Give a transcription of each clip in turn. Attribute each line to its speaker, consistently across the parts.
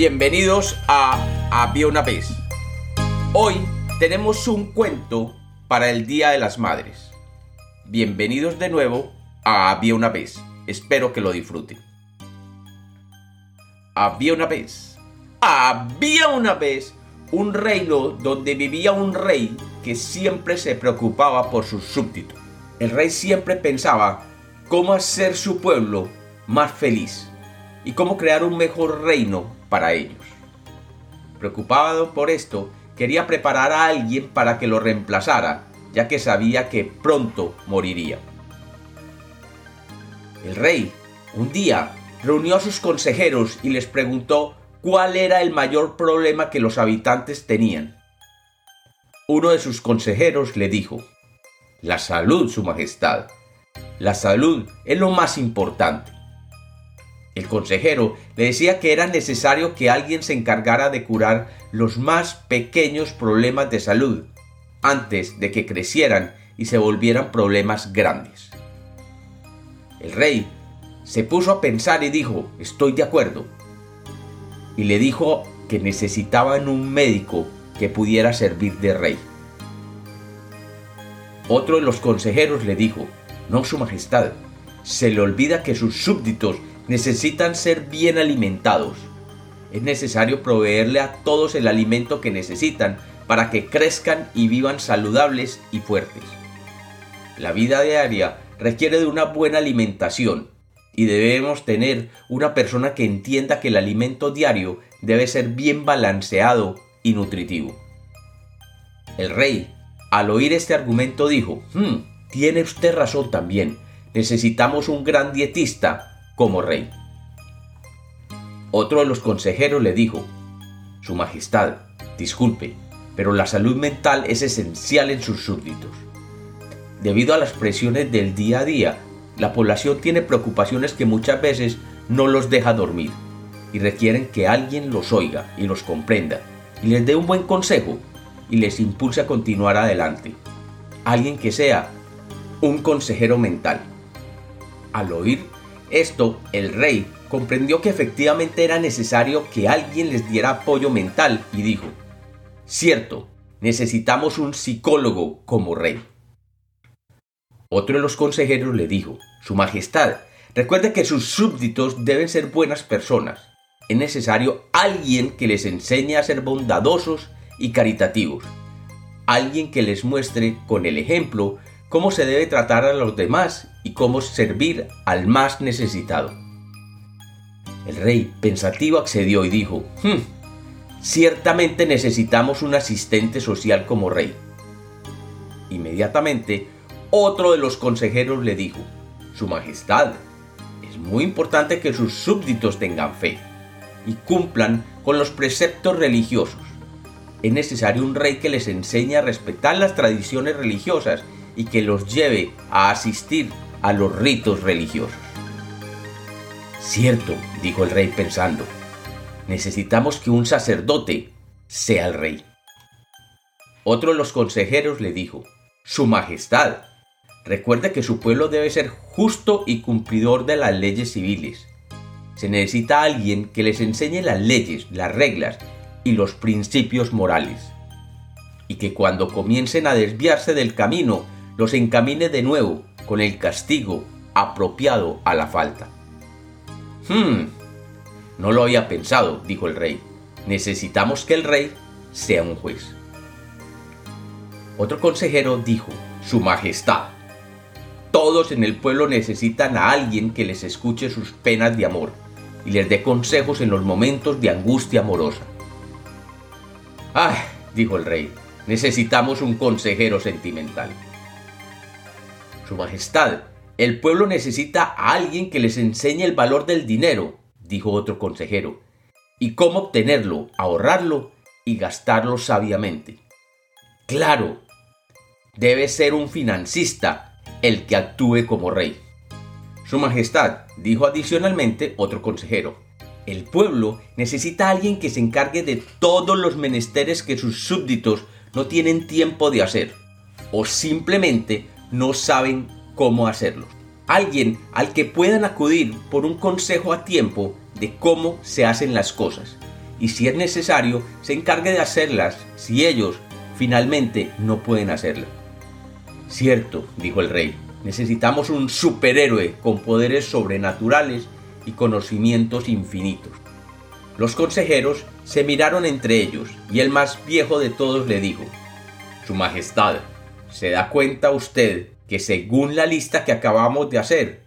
Speaker 1: Bienvenidos a Había una vez. Hoy tenemos un cuento para el Día de las Madres. Bienvenidos de nuevo a Había una vez. Espero que lo disfruten. Había una vez. Había una vez un reino donde vivía un rey que siempre se preocupaba por sus súbditos. El rey siempre pensaba cómo hacer su pueblo más feliz y cómo crear un mejor reino para ellos. Preocupado por esto, quería preparar a alguien para que lo reemplazara, ya que sabía que pronto moriría. El rey, un día, reunió a sus consejeros y les preguntó cuál era el mayor problema que los habitantes tenían. Uno de sus consejeros le dijo, La salud, Su Majestad. La salud es lo más importante. El consejero le decía que era necesario que alguien se encargara de curar los más pequeños problemas de salud antes de que crecieran y se volvieran problemas grandes. El rey se puso a pensar y dijo, estoy de acuerdo. Y le dijo que necesitaban un médico que pudiera servir de rey. Otro de los consejeros le dijo, no, Su Majestad, se le olvida que sus súbditos necesitan ser bien alimentados. Es necesario proveerle a todos el alimento que necesitan para que crezcan y vivan saludables y fuertes. La vida diaria requiere de una buena alimentación y debemos tener una persona que entienda que el alimento diario debe ser bien balanceado y nutritivo. El rey, al oír este argumento, dijo, hmm, tiene usted razón también, necesitamos un gran dietista como rey. Otro de los consejeros le dijo, Su Majestad, disculpe, pero la salud mental es esencial en sus súbditos. Debido a las presiones del día a día, la población tiene preocupaciones que muchas veces no los deja dormir y requieren que alguien los oiga y los comprenda y les dé un buen consejo y les impulse a continuar adelante. Alguien que sea un consejero mental. Al oír esto, el rey comprendió que efectivamente era necesario que alguien les diera apoyo mental y dijo, cierto, necesitamos un psicólogo como rey. Otro de los consejeros le dijo, Su Majestad, recuerde que sus súbditos deben ser buenas personas. Es necesario alguien que les enseñe a ser bondadosos y caritativos. Alguien que les muestre con el ejemplo cómo se debe tratar a los demás y cómo servir al más necesitado. El rey, pensativo, accedió y dijo, hmm, ciertamente necesitamos un asistente social como rey. Inmediatamente, otro de los consejeros le dijo, Su Majestad, es muy importante que sus súbditos tengan fe y cumplan con los preceptos religiosos. Es necesario un rey que les enseñe a respetar las tradiciones religiosas y que los lleve a asistir a los ritos religiosos. Cierto, dijo el rey pensando, necesitamos que un sacerdote sea el rey. Otro de los consejeros le dijo, Su Majestad, recuerde que su pueblo debe ser justo y cumplidor de las leyes civiles. Se necesita alguien que les enseñe las leyes, las reglas y los principios morales. Y que cuando comiencen a desviarse del camino, los encamine de nuevo con el castigo apropiado a la falta. Hmm, no lo había pensado, dijo el rey. Necesitamos que el rey sea un juez. Otro consejero dijo, Su Majestad, todos en el pueblo necesitan a alguien que les escuche sus penas de amor y les dé consejos en los momentos de angustia amorosa. ¡Ay! dijo el rey, necesitamos un consejero sentimental. Su Majestad, el pueblo necesita a alguien que les enseñe el valor del dinero, dijo otro consejero, y cómo obtenerlo, ahorrarlo y gastarlo sabiamente. Claro, debe ser un financista el que actúe como rey. Su Majestad, dijo adicionalmente otro consejero, el pueblo necesita a alguien que se encargue de todos los menesteres que sus súbditos no tienen tiempo de hacer, o simplemente no saben cómo hacerlo. Alguien al que puedan acudir por un consejo a tiempo de cómo se hacen las cosas y si es necesario, se encargue de hacerlas si ellos finalmente no pueden hacerlas. Cierto, dijo el rey, necesitamos un superhéroe con poderes sobrenaturales y conocimientos infinitos. Los consejeros se miraron entre ellos y el más viejo de todos le dijo, Su Majestad, ¿se da cuenta usted que según la lista que acabamos de hacer,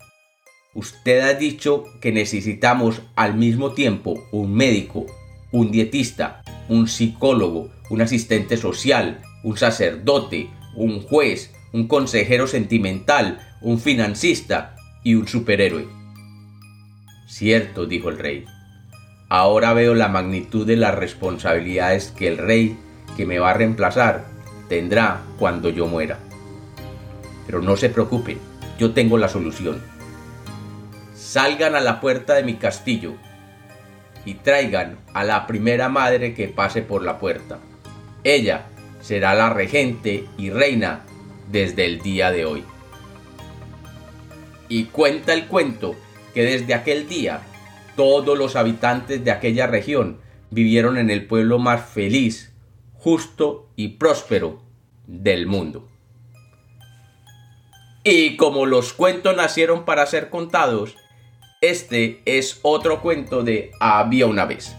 Speaker 1: usted ha dicho que necesitamos al mismo tiempo un médico, un dietista, un psicólogo, un asistente social, un sacerdote, un juez, un consejero sentimental, un financista y un superhéroe. Cierto, dijo el rey. Ahora veo la magnitud de las responsabilidades que el rey que me va a reemplazar tendrá cuando yo muera. Pero no se preocupen, yo tengo la solución. Salgan a la puerta de mi castillo y traigan a la primera madre que pase por la puerta. Ella será la regente y reina desde el día de hoy. Y cuenta el cuento que desde aquel día todos los habitantes de aquella región vivieron en el pueblo más feliz, justo y próspero del mundo. Y como los cuentos nacieron para ser contados, este es otro cuento de Había una vez.